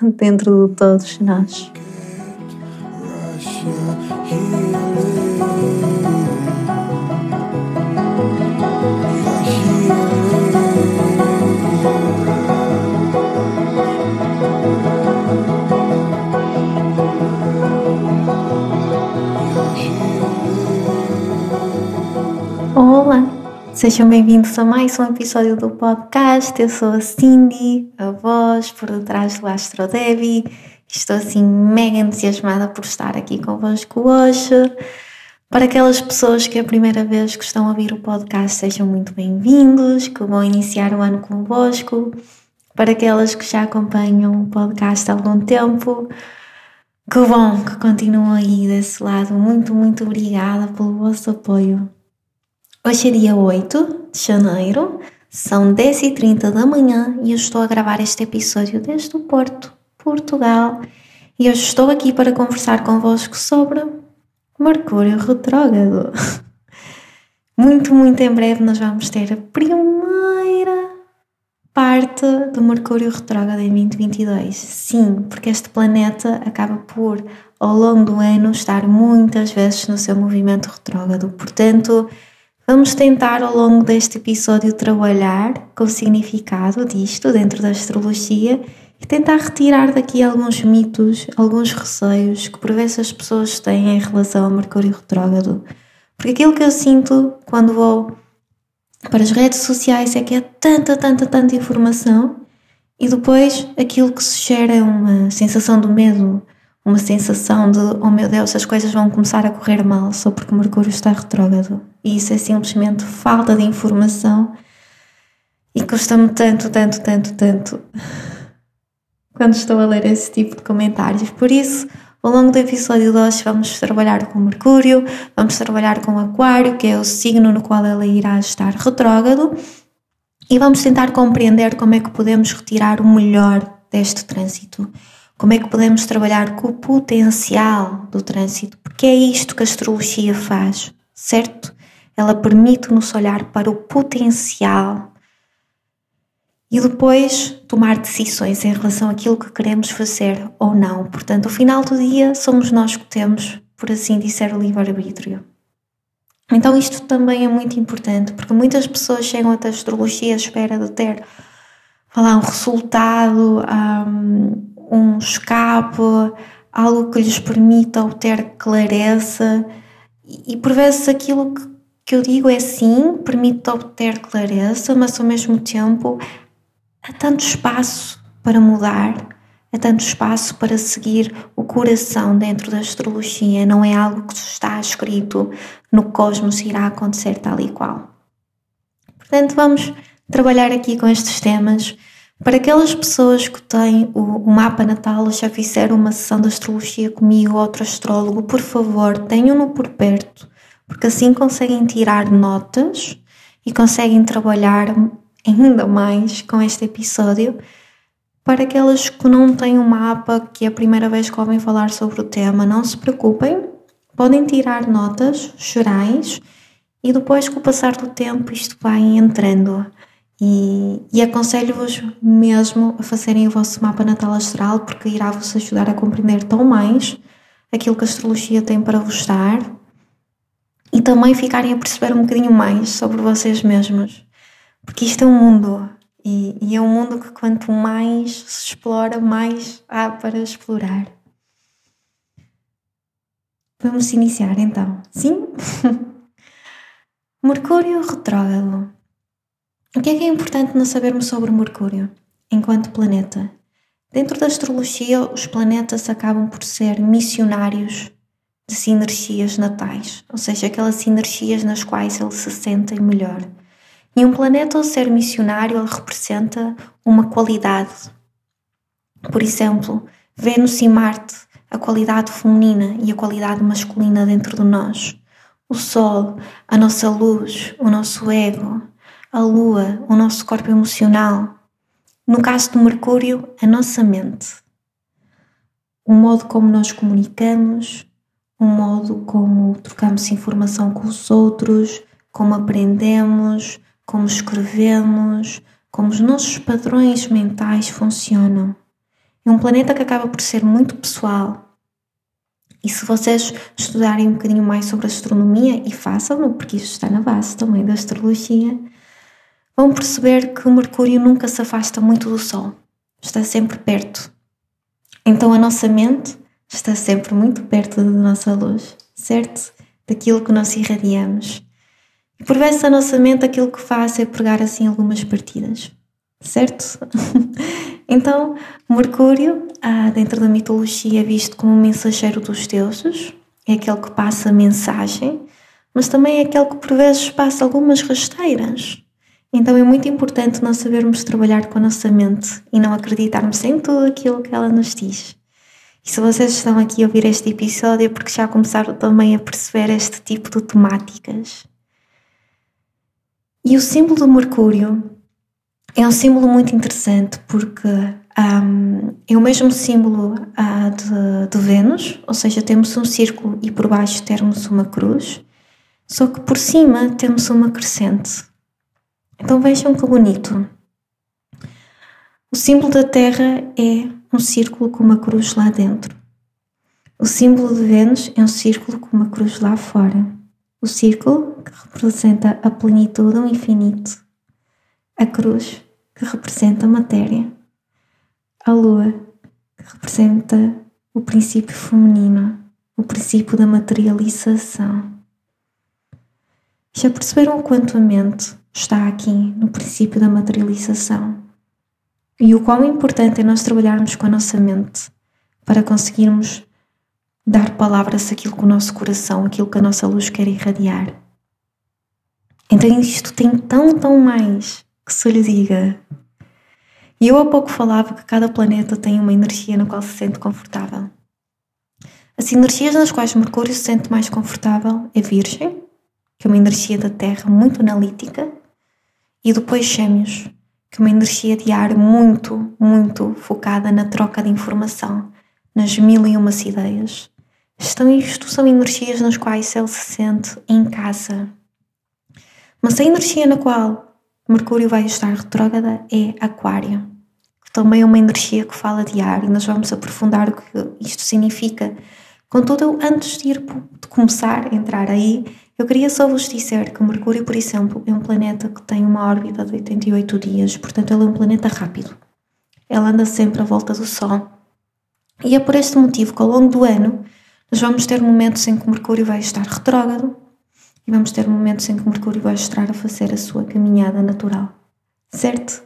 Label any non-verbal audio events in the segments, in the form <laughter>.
<laughs> dentro de todos nós. Olá! Sejam bem-vindos a mais um episódio do podcast. Eu sou a Cindy, a voz por detrás do Astro Devi. Estou assim mega entusiasmada por estar aqui convosco hoje. Para aquelas pessoas que é a primeira vez que estão a ouvir o podcast, sejam muito bem-vindos, que vão iniciar o ano convosco. Para aquelas que já acompanham o podcast há algum tempo, que bom que continuam aí desse lado. Muito, muito obrigada pelo vosso apoio. Hoje é dia 8 de janeiro, são 10h30 da manhã e eu estou a gravar este episódio desde o Porto, Portugal. E hoje estou aqui para conversar convosco sobre Mercúrio retrógrado. <laughs> Muito, muito em breve nós vamos ter a primeira parte do Mercúrio retrógrado em 2022. Sim, porque este planeta acaba por, ao longo do ano, estar muitas vezes no seu movimento retrógrado. Portanto, Vamos tentar ao longo deste episódio trabalhar com o significado disto dentro da astrologia e tentar retirar daqui alguns mitos, alguns receios que por vezes as pessoas têm em relação ao Mercúrio retrógrado. Porque aquilo que eu sinto quando vou para as redes sociais é que é tanta, tanta, tanta informação e depois aquilo que se gera é uma sensação do medo, uma sensação de oh meu Deus, as coisas vão começar a correr mal só porque Mercúrio está retrógrado. E isso é simplesmente falta de informação e custa-me tanto, tanto, tanto, tanto <laughs> quando estou a ler esse tipo de comentários. Por isso, ao longo do episódio de hoje, vamos trabalhar com Mercúrio, vamos trabalhar com Aquário, que é o signo no qual ela irá estar retrógrado, e vamos tentar compreender como é que podemos retirar o melhor deste trânsito. Como é que podemos trabalhar com o potencial do trânsito? Porque é isto que a astrologia faz, certo? Ela permite-nos olhar para o potencial e depois tomar decisões em relação àquilo que queremos fazer ou não. Portanto, ao final do dia, somos nós que temos, por assim dizer, o livre-arbítrio. Então, isto também é muito importante, porque muitas pessoas chegam até a astrologia à espera de ter falar, um resultado, um, um escape, algo que lhes permita obter clareza. E por vezes aquilo que, que eu digo é sim, permite obter clareza, mas ao mesmo tempo há tanto espaço para mudar, há tanto espaço para seguir o coração dentro da astrologia, não é algo que está escrito no cosmos irá acontecer tal e qual. Portanto, vamos trabalhar aqui com estes temas. Para aquelas pessoas que têm o, o mapa natal, já fizeram uma sessão de astrologia comigo, outro astrólogo, por favor, tenham-no por perto, porque assim conseguem tirar notas e conseguem trabalhar ainda mais com este episódio. Para aquelas que não têm o um mapa, que é a primeira vez que ouvem falar sobre o tema, não se preocupem, podem tirar notas gerais e depois, com o passar do tempo, isto vai entrando. E, e aconselho-vos mesmo a fazerem o vosso mapa natal astral, porque irá-vos ajudar a compreender tão mais aquilo que a astrologia tem para vos dar e também ficarem a perceber um bocadinho mais sobre vocês mesmos. Porque isto é um mundo e, e é um mundo que quanto mais se explora, mais há para explorar. Vamos iniciar então. Sim? <laughs> Mercúrio retrógrado. O que é que é importante nós sabermos sobre Mercúrio enquanto planeta? Dentro da astrologia, os planetas acabam por ser missionários de sinergias natais, ou seja, aquelas sinergias nas quais eles se sentem melhor. E um planeta, ao ser missionário, ele representa uma qualidade. Por exemplo, Vênus e Marte, a qualidade feminina e a qualidade masculina dentro de nós. O Sol, a nossa luz, o nosso ego. A Lua, o nosso corpo emocional. No caso de Mercúrio, a nossa mente. O modo como nós comunicamos, o modo como trocamos informação com os outros, como aprendemos, como escrevemos, como os nossos padrões mentais funcionam. É um planeta que acaba por ser muito pessoal. E se vocês estudarem um bocadinho mais sobre astronomia, e façam-no, porque isto está na base também da astrologia, vão perceber que Mercúrio nunca se afasta muito do Sol, está sempre perto. Então a nossa mente está sempre muito perto da nossa luz, certo? Daquilo que nós irradiamos. E por vezes a nossa mente aquilo que faz é pregar assim algumas partidas, certo? <laughs> então, Mercúrio, ah, dentro da mitologia, é visto como um mensageiro dos deuses, é aquele que passa a mensagem, mas também é aquele que por vezes passa algumas rasteiras. Então é muito importante nós sabermos trabalhar com a nossa mente e não acreditarmos em tudo aquilo que ela nos diz. E se vocês estão aqui a ouvir este episódio é porque já começaram também a perceber este tipo de temáticas. E o símbolo do Mercúrio é um símbolo muito interessante porque um, é o mesmo símbolo uh, de, de Vênus, ou seja, temos um círculo e por baixo temos uma cruz, só que por cima temos uma crescente. Então vejam que bonito. O símbolo da Terra é um círculo com uma cruz lá dentro. O símbolo de Vênus é um círculo com uma cruz lá fora. O círculo, que representa a plenitude, o infinito. A cruz, que representa a matéria. A lua, que representa o princípio feminino, o princípio da materialização. Já perceberam quanto a mente está aqui no princípio da materialização? E o quão importante é nós trabalharmos com a nossa mente para conseguirmos dar palavras àquilo que o nosso coração, aquilo que a nossa luz quer irradiar. Então isto tem tão, tão mais que se lhe diga. E eu há pouco falava que cada planeta tem uma energia na qual se sente confortável. As energias nas quais Mercúrio se sente mais confortável é Virgem, que é uma energia da Terra muito analítica, e depois Gêmeos, que uma energia de ar muito, muito focada na troca de informação, nas mil e umas ideias. Estão, isto são energias nas quais ele se sente em casa. Mas a energia na qual Mercúrio vai estar retrógrada é Aquário, que também é uma energia que fala de ar e nós vamos aprofundar o que isto significa. Contudo, antes de, ir, de começar a entrar aí, eu queria só vos dizer que Mercúrio, por exemplo, é um planeta que tem uma órbita de 88 dias, portanto, ele é um planeta rápido. Ele anda sempre à volta do Sol. E é por este motivo que ao longo do ano nós vamos ter momentos em que Mercúrio vai estar retrógrado e vamos ter momentos em que Mercúrio vai estar a fazer a sua caminhada natural, certo?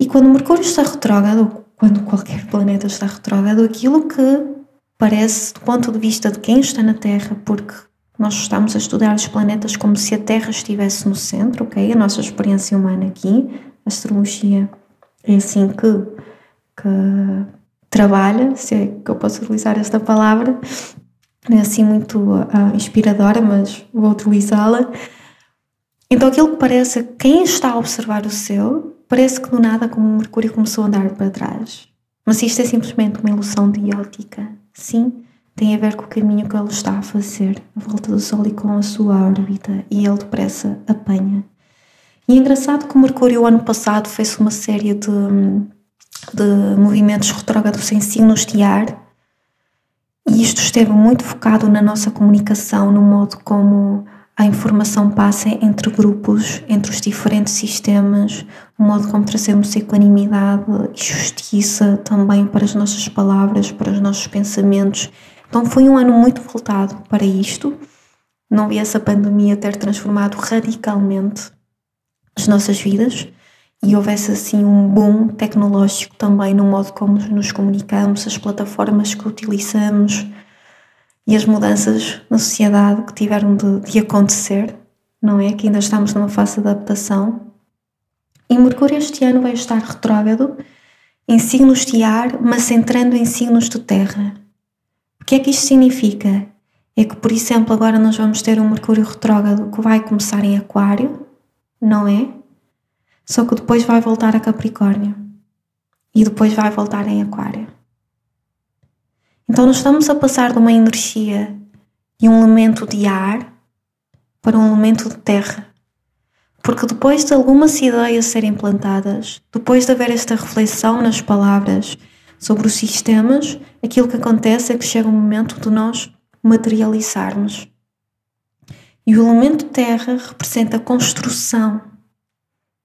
E quando Mercúrio está retrógrado, quando qualquer planeta está retrógrado, aquilo que parece, do ponto de vista de quem está na Terra, porque nós estamos a estudar os planetas como se a Terra estivesse no centro, ok? A nossa experiência humana aqui, a astrologia é assim que, que trabalha, se é que eu posso utilizar esta palavra, não é assim muito uh, inspiradora, mas vou utilizá-la. Então aquilo que parece, quem está a observar o céu, parece que do nada como o Mercúrio começou a andar para trás. Mas isto é simplesmente uma ilusão de ótica. Sim, tem a ver com o caminho que ele está a fazer à volta do Sol e com a sua órbita, e ele depressa apanha. E é engraçado que o Mercúrio, ano passado, fez uma série de de movimentos retrógrados em signos de ar, e isto esteve muito focado na nossa comunicação, no modo como a informação passa entre grupos, entre os diferentes sistemas, o modo como trazemos equanimidade e justiça também para as nossas palavras, para os nossos pensamentos. Então foi um ano muito voltado para isto. Não vi essa pandemia ter transformado radicalmente as nossas vidas, e houvesse assim um boom tecnológico também no modo como nos comunicamos, as plataformas que utilizamos e as mudanças na sociedade que tiveram de, de acontecer, não é? Que ainda estamos numa fase de adaptação. E Mercúrio este ano vai estar retrógrado em signos de ar, mas entrando em signos de terra. Que é que isto significa? É que, por exemplo, agora nós vamos ter um Mercúrio retrógrado que vai começar em Aquário, não é? Só que depois vai voltar a Capricórnio e depois vai voltar em Aquário. Então, nós estamos a passar de uma energia de um elemento de ar para um elemento de terra. Porque depois de algumas ideias serem plantadas, depois de haver esta reflexão nas palavras sobre os sistemas, aquilo que acontece é que chega o momento de nós materializarmos. E o elemento terra representa a construção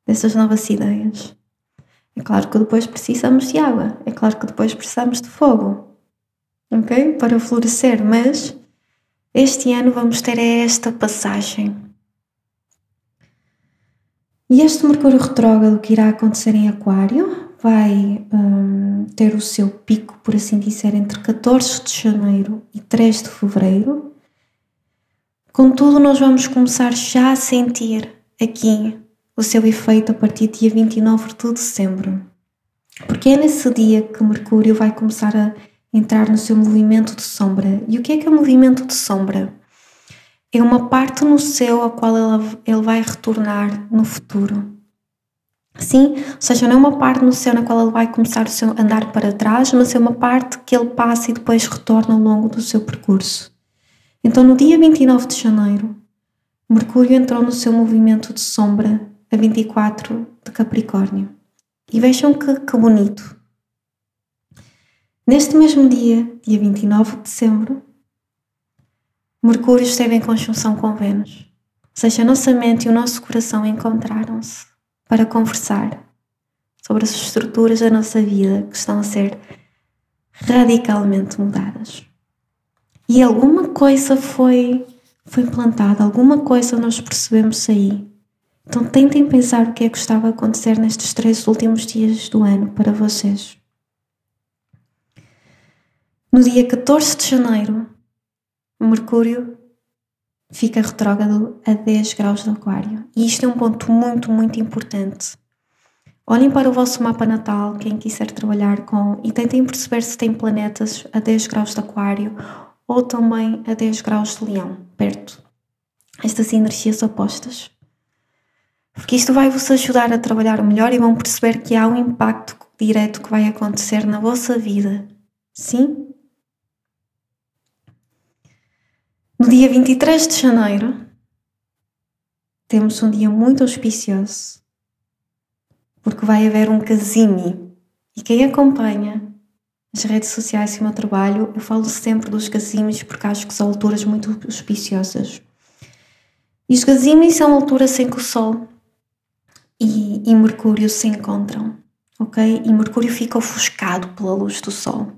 dessas novas ideias. É claro que depois precisamos de água, é claro que depois precisamos de fogo, ok? Para florescer, mas este ano vamos ter esta passagem e este Mercúrio retrógrado que irá acontecer em Aquário vai um, ter o seu pico, por assim dizer, entre 14 de janeiro e 3 de fevereiro. Contudo, nós vamos começar já a sentir aqui o seu efeito a partir do dia 29 de dezembro. Porque é nesse dia que Mercúrio vai começar a entrar no seu movimento de sombra. E o que é que é o movimento de sombra? é uma parte no céu a qual ele vai retornar no futuro. Sim, ou seja, não é uma parte no céu na qual ele vai começar o seu andar para trás, mas é uma parte que ele passa e depois retorna ao longo do seu percurso. Então, no dia 29 de janeiro, Mercúrio entrou no seu movimento de sombra a 24 de Capricórnio. E vejam que, que bonito. Neste mesmo dia, dia 29 de dezembro, Mercúrio esteve em conjunção com Vênus. Ou seja, a nossa mente e o nosso coração encontraram-se para conversar sobre as estruturas da nossa vida que estão a ser radicalmente mudadas. E alguma coisa foi, foi plantada, alguma coisa nós percebemos aí. Então tentem pensar o que é que estava a acontecer nestes três últimos dias do ano para vocês. No dia 14 de janeiro, Mercúrio fica retrógrado a 10 graus do Aquário. E isto é um ponto muito, muito importante. Olhem para o vosso mapa natal, quem quiser trabalhar com, e tentem perceber se tem planetas a 10 graus de Aquário ou também a 10 graus de Leão, perto. Estas energias opostas. Porque isto vai vos ajudar a trabalhar melhor e vão perceber que há um impacto direto que vai acontecer na vossa vida. Sim? Dia 23 de janeiro, temos um dia muito auspicioso, porque vai haver um casime. E quem acompanha as redes sociais e o meu trabalho, eu falo sempre dos casimes porque acho que são alturas muito auspiciosas. E os casimes são alturas em que o Sol e, e Mercúrio se encontram, ok? E Mercúrio fica ofuscado pela luz do Sol,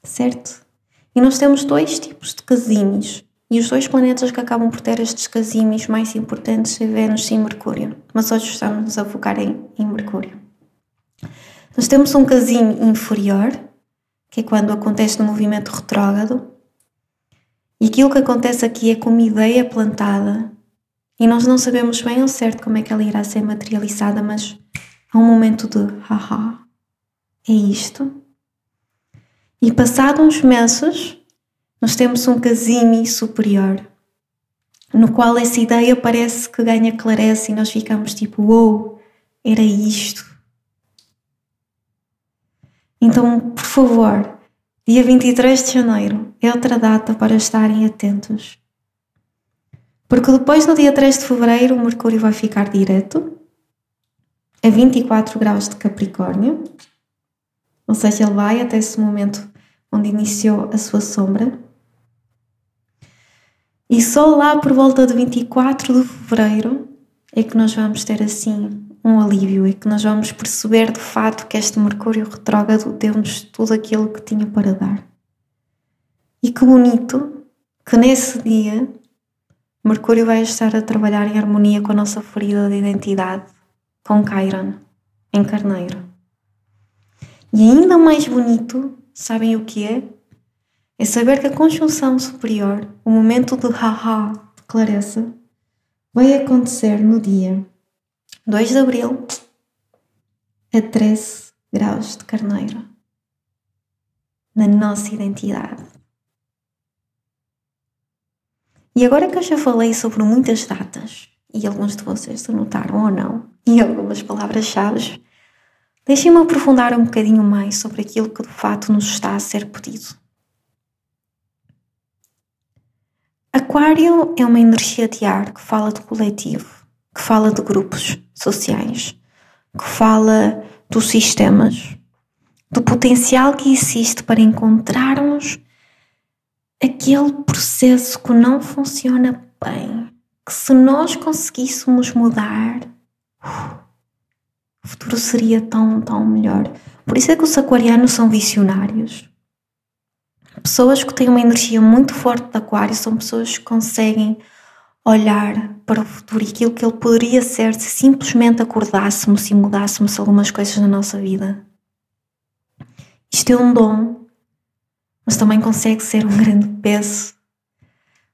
certo? E nós temos dois tipos de casímeos. E os dois planetas que acabam por ter estes casímeos mais importantes são Vênus e Mercúrio. Mas hoje estamos a focar em, em Mercúrio. Nós temos um casímio inferior, que é quando acontece no movimento retrógrado. E aquilo que acontece aqui é com uma ideia plantada. E nós não sabemos bem ao certo como é que ela irá ser materializada, mas há um momento de haha, é isto. E passados uns meses, nós temos um casime superior, no qual essa ideia parece que ganha clareza e nós ficamos tipo, uou, wow, era isto. Então, por favor, dia 23 de janeiro é outra data para estarem atentos. Porque depois, no dia 3 de fevereiro, o Mercúrio vai ficar direto a 24 graus de Capricórnio, ou seja, ele vai até esse momento onde iniciou a sua sombra. E só lá por volta de 24 de fevereiro é que nós vamos ter assim um alívio, é que nós vamos perceber de fato que este Mercúrio retrógrado deu-nos tudo aquilo que tinha para dar. E que bonito que nesse dia Mercúrio vai estar a trabalhar em harmonia com a nossa ferida de identidade, com Chiron, em Carneiro. E ainda mais bonito Sabem o que é? É saber que a conjunção superior, o momento de haha, de clareza, vai acontecer no dia 2 de abril a 13 graus de carneiro na nossa identidade. E agora que eu já falei sobre muitas datas, e alguns de vocês anotaram ou não, e algumas palavras-chave, deixem-me aprofundar um bocadinho mais sobre aquilo que de fato nos está a ser pedido. Aquário é uma energia de ar que fala do coletivo, que fala de grupos sociais, que fala dos sistemas, do potencial que existe para encontrarmos aquele processo que não funciona bem, que se nós conseguíssemos mudar, o futuro seria tão, tão melhor. Por isso é que os aquarianos são visionários. Pessoas que têm uma energia muito forte de aquário são pessoas que conseguem olhar para o futuro e aquilo que ele poderia ser se simplesmente acordássemos e mudássemos algumas coisas na nossa vida. Isto é um dom, mas também consegue ser um grande peso.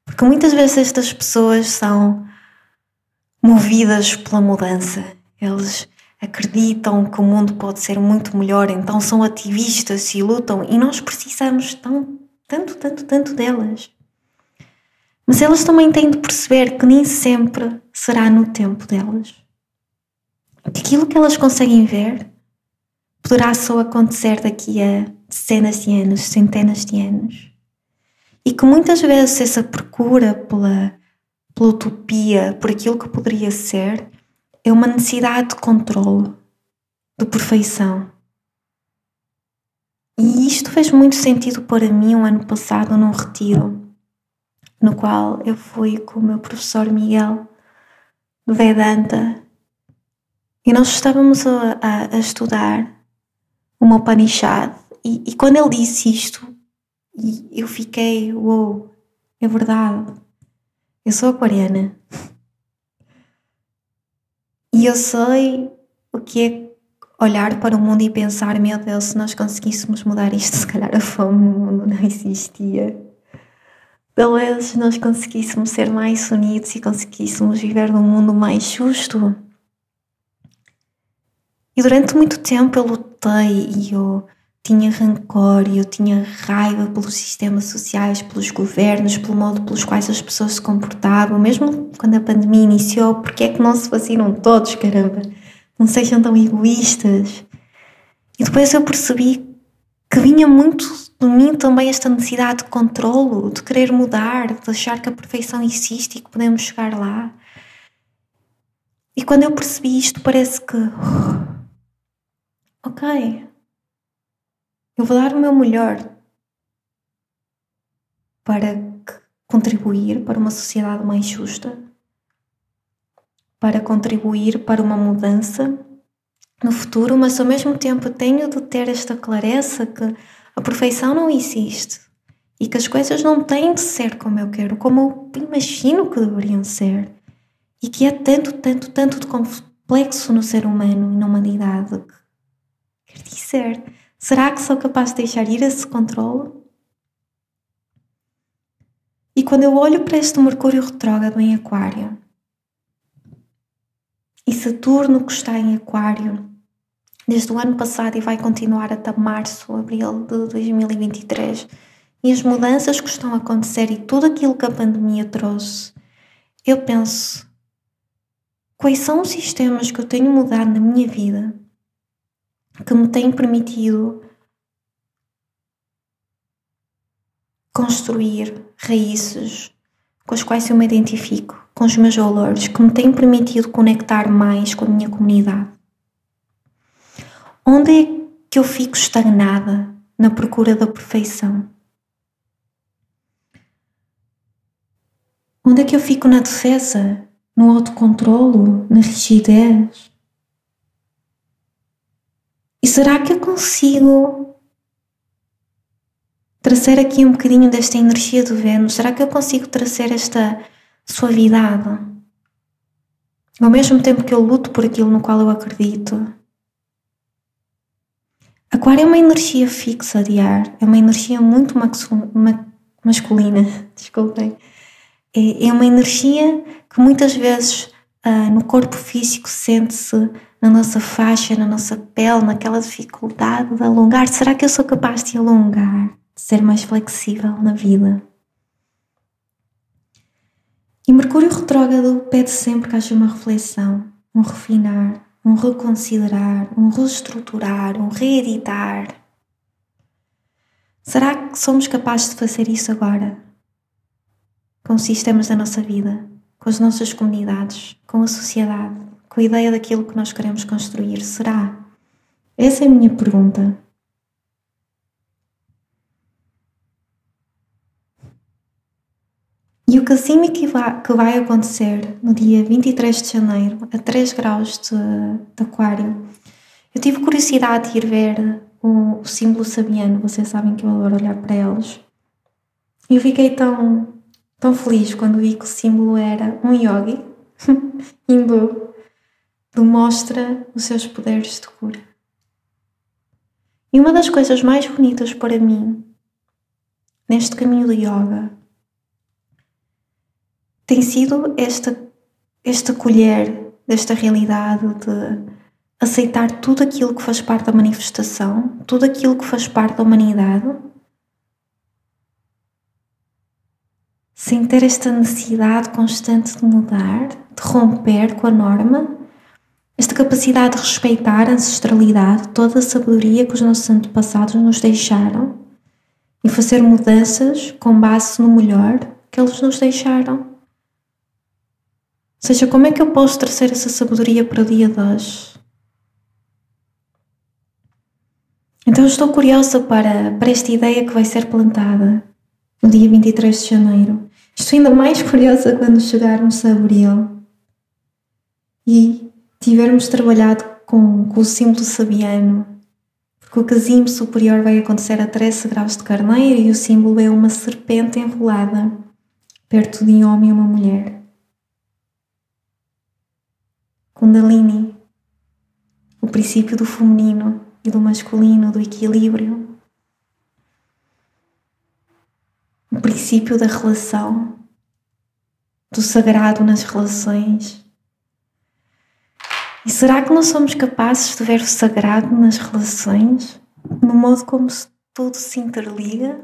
Porque muitas vezes estas pessoas são movidas pela mudança. Eles acreditam que o mundo pode ser muito melhor, então são ativistas e lutam, e nós precisamos tão, tanto, tanto, tanto delas. Mas elas também têm de perceber que nem sempre será no tempo delas. Que aquilo que elas conseguem ver poderá só acontecer daqui a dezenas de anos, centenas de anos. E que muitas vezes essa procura pela, pela utopia, por aquilo que poderia ser, é uma necessidade de controle, de perfeição. E isto fez muito sentido para mim um ano passado num retiro no qual eu fui com o meu professor Miguel Vedanta. E nós estávamos a, a, a estudar uma Upanishad. E, e, quando ele disse isto eu fiquei, uou, wow, é verdade, eu sou aquariana e eu sei o que é olhar para o mundo e pensar, meu Deus, se nós conseguíssemos mudar isto, <laughs> se calhar a fome no mundo não existia talvez nós conseguíssemos ser mais unidos e conseguíssemos viver num mundo mais justo. E durante muito tempo eu lutei e eu tinha rancor e eu tinha raiva pelos sistemas sociais, pelos governos, pelo modo pelos quais as pessoas se comportavam, mesmo quando a pandemia iniciou, porque é que não se vacinam todos, caramba? Não sejam tão egoístas. E depois eu percebi que vinha muito de mim também esta necessidade de controlo, de querer mudar, de achar que a perfeição existe e que podemos chegar lá. E quando eu percebi isto, parece que. Ok. Eu vou dar o meu melhor para contribuir para uma sociedade mais justa, para contribuir para uma mudança no futuro, mas ao mesmo tempo tenho de ter esta clareza que a perfeição não existe e que as coisas não têm de ser como eu quero, como eu imagino que deveriam ser. E que há tanto, tanto, tanto de complexo no ser humano e na humanidade. Quer dizer, será que sou capaz de deixar ir esse controle? E quando eu olho para este Mercúrio retrógrado em Aquário e Saturno que está em Aquário desde o ano passado e vai continuar até março, abril de 2023. E as mudanças que estão a acontecer e tudo aquilo que a pandemia trouxe, eu penso: quais são os sistemas que eu tenho mudado na minha vida que me têm permitido construir raízes com as quais eu me identifico, com os meus valores, que me têm permitido conectar mais com a minha comunidade. Onde é que eu fico estagnada na procura da perfeição? Onde é que eu fico na defesa, no autocontrolo, na rigidez? E será que eu consigo trazer aqui um bocadinho desta energia do Vênus? Será que eu consigo trazer esta suavidade? Ao mesmo tempo que eu luto por aquilo no qual eu acredito, Aquário é uma energia fixa de ar, é uma energia muito masculina, <laughs> desculpem. É, é uma energia que muitas vezes uh, no corpo físico sente-se na nossa faixa, na nossa pele, naquela dificuldade de alongar? Será que eu sou capaz de alongar, de ser mais flexível na vida? E Mercúrio retrógrado pede sempre que haja uma reflexão, um refinar, um reconsiderar, um reestruturar, um reeditar. Será que somos capazes de fazer isso agora? Com os sistemas da nossa vida, com as nossas comunidades, com a sociedade, com a ideia daquilo que nós queremos construir? Será? Essa é a minha pergunta. E o Cassimi que vai, que vai acontecer no dia 23 de janeiro, a 3 graus de, de Aquário, eu tive curiosidade de ir ver o, o símbolo sabiano, vocês sabem que eu adoro olhar para eles. E eu fiquei tão, tão feliz quando vi que o símbolo era um yogi <laughs> hindu que mostra os seus poderes de cura. E uma das coisas mais bonitas para mim neste caminho do yoga tem sido esta, esta colher desta realidade de aceitar tudo aquilo que faz parte da manifestação, tudo aquilo que faz parte da humanidade, sem ter esta necessidade constante de mudar, de romper com a norma, esta capacidade de respeitar a ancestralidade, toda a sabedoria que os nossos antepassados nos deixaram e fazer mudanças com base no melhor que eles nos deixaram seja, como é que eu posso trazer essa sabedoria para o dia de hoje? Então estou curiosa para, para esta ideia que vai ser plantada no dia 23 de janeiro. Estou ainda mais <laughs> curiosa quando chegarmos a abril e tivermos trabalhado com, com o símbolo sabiano, porque o casimo superior vai acontecer a 13 graus de carneiro e o símbolo é uma serpente enrolada perto de um homem e uma mulher. Kundalini, o princípio do feminino e do masculino, do equilíbrio, o princípio da relação, do sagrado nas relações. E será que não somos capazes de ver o sagrado nas relações, no modo como tudo se interliga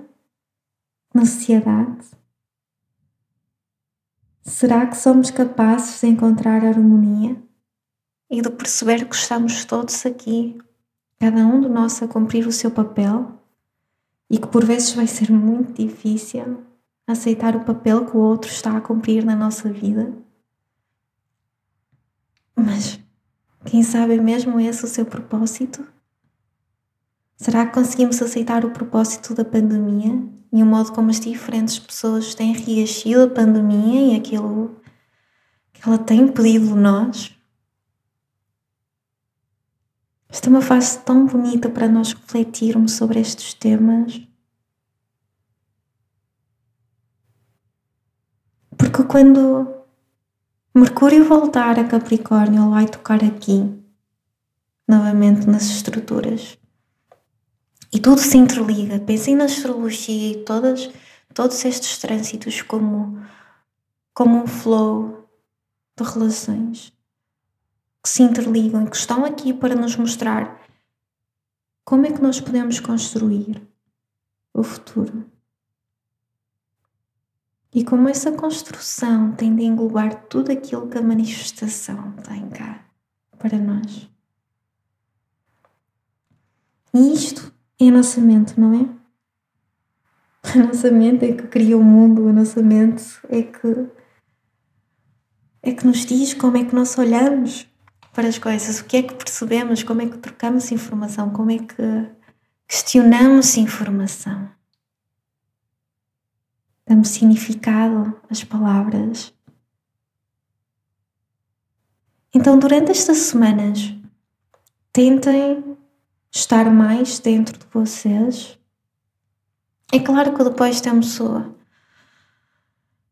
na sociedade? Será que somos capazes de encontrar harmonia? e de perceber que estamos todos aqui, cada um de nós a cumprir o seu papel e que por vezes vai ser muito difícil aceitar o papel que o outro está a cumprir na nossa vida. Mas quem sabe mesmo esse o seu propósito? Será que conseguimos aceitar o propósito da pandemia e o modo como as diferentes pessoas têm reagido à pandemia e aquilo que ela tem pedido de nós? Esta é uma fase tão bonita para nós refletirmos sobre estes temas. Porque quando Mercúrio voltar a Capricórnio, ele vai tocar aqui, novamente nas estruturas. E tudo se interliga. Pensem na astrologia e todos estes trânsitos como, como um flow de relações que se interligam e que estão aqui para nos mostrar como é que nós podemos construir o futuro. E como essa construção tem de englobar tudo aquilo que a manifestação tem cá para nós. E isto é a nossa mente, não é? A nossa mente é que cria o mundo, a nossa mente é que é que nos diz como é que nós olhamos para as coisas, o que é que percebemos, como é que trocamos informação, como é que questionamos informação. Damos significado às palavras. Então, durante estas semanas, tentem estar mais dentro de vocês. É claro que depois temos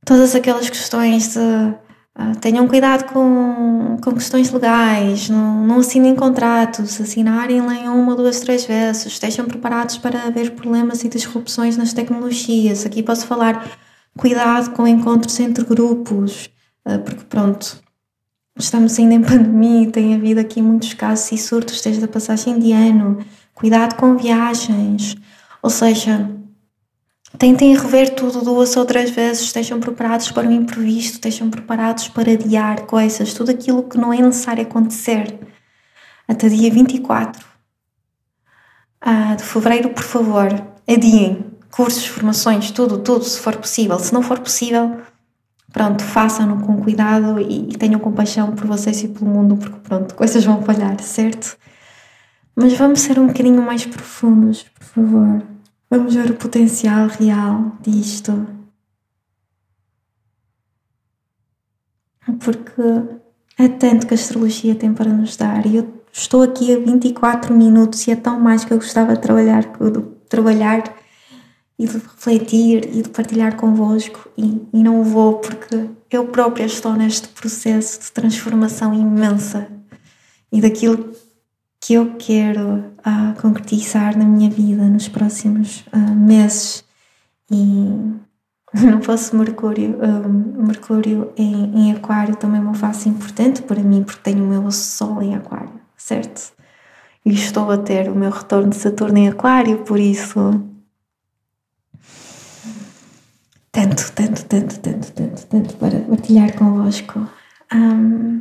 todas aquelas questões de tenham cuidado com, com questões legais, não, não assinem contratos, assinarem leiam uma, duas, três vezes, estejam preparados para haver problemas e disrupções nas tecnologias. Aqui posso falar cuidado com encontros entre grupos, uh, porque pronto, estamos ainda em <laughs> pandemia, tem havido aqui muitos casos e surtos desde a passagem de ano, cuidado com viagens, ou seja, tentem rever tudo duas ou três vezes, estejam preparados para o imprevisto, estejam preparados para adiar coisas, tudo aquilo que não é necessário acontecer até dia 24 ah, de fevereiro, por favor, adiem cursos, formações, tudo, tudo, se for possível. Se não for possível, pronto, façam-no com cuidado e, e tenham compaixão por vocês e pelo mundo, porque pronto, coisas vão falhar, certo? Mas vamos ser um bocadinho mais profundos, por favor. Vamos ver o potencial real disto. Porque é tanto que a astrologia tem para nos dar. E eu estou aqui a 24 minutos e é tão mais que eu gostava de trabalhar, de trabalhar e de refletir e de partilhar convosco e, e não vou porque eu própria estou neste processo de transformação imensa e daquilo que eu quero uh, concretizar na minha vida nos próximos uh, meses e <laughs> não fosse Mercúrio, um, Mercúrio em, em Aquário também é uma fase importante para mim porque tenho o meu Sol em Aquário, certo? E estou a ter o meu retorno de Saturno em Aquário, por isso tanto, tanto, tanto, tanto, tanto, tanto para partilhar convosco. Um,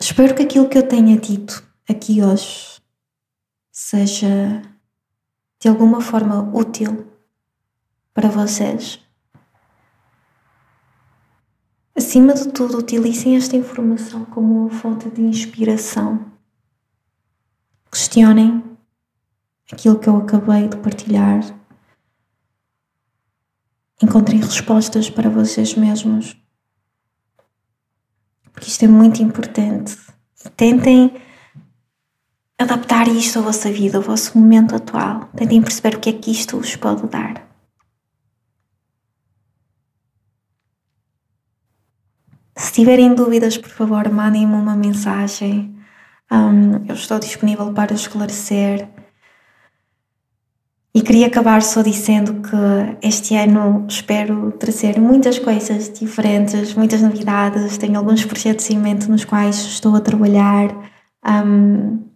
espero que aquilo que eu tenha dito aqui hoje seja de alguma forma útil para vocês. Acima de tudo, utilizem esta informação como uma fonte de inspiração. Questionem aquilo que eu acabei de partilhar encontrem respostas para vocês mesmos. Porque isto é muito importante. Tentem adaptar isto à vossa vida, ao vosso momento atual. Tentem perceber o que é que isto vos pode dar. Se tiverem dúvidas, por favor, mandem-me uma mensagem. Um, eu estou disponível para esclarecer. E queria acabar só dizendo que este ano espero trazer muitas coisas diferentes, muitas novidades. Tenho alguns projetos em mente nos quais estou a trabalhar. Um,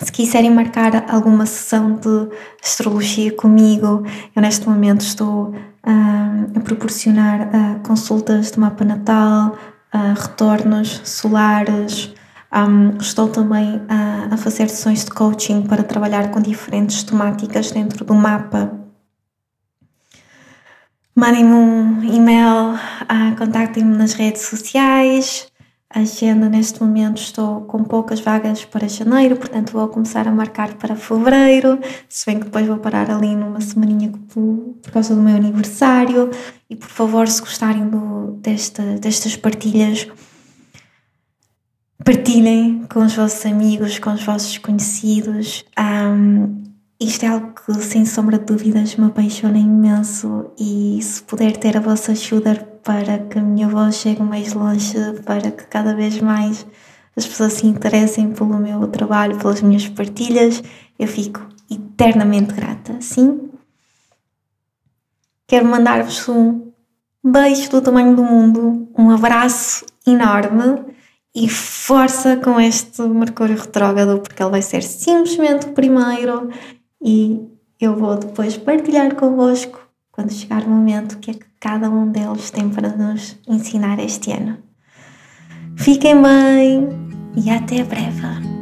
se quiserem marcar alguma sessão de astrologia comigo, eu neste momento estou um, a proporcionar uh, consultas de mapa natal, uh, retornos solares, um, estou também a, a, fazer sessões de coaching para trabalhar com diferentes temáticas dentro do mapa. Mandem-me um e-mail, uh, contactem-me nas redes sociais. Agenda neste momento estou com poucas vagas para janeiro, portanto vou começar a marcar para fevereiro, se bem que depois vou parar ali numa semaninha por causa do meu aniversário. E por favor, se gostarem do, desta, destas partilhas, partilhem com os vossos amigos, com os vossos conhecidos. Um, isto é algo que, sem sombra de dúvidas, me apaixona imenso e se puder ter a vossa ajuda para que a minha voz chegue mais longe, para que cada vez mais as pessoas se interessem pelo meu trabalho, pelas minhas partilhas, eu fico eternamente grata, sim? Quero mandar-vos um beijo do tamanho do mundo, um abraço enorme e força com este Mercúrio retrógrado, porque ele vai ser simplesmente o primeiro e eu vou depois partilhar convosco quando chegar o momento que é que cada um deles tem para nos ensinar este ano. Fiquem bem e até breve!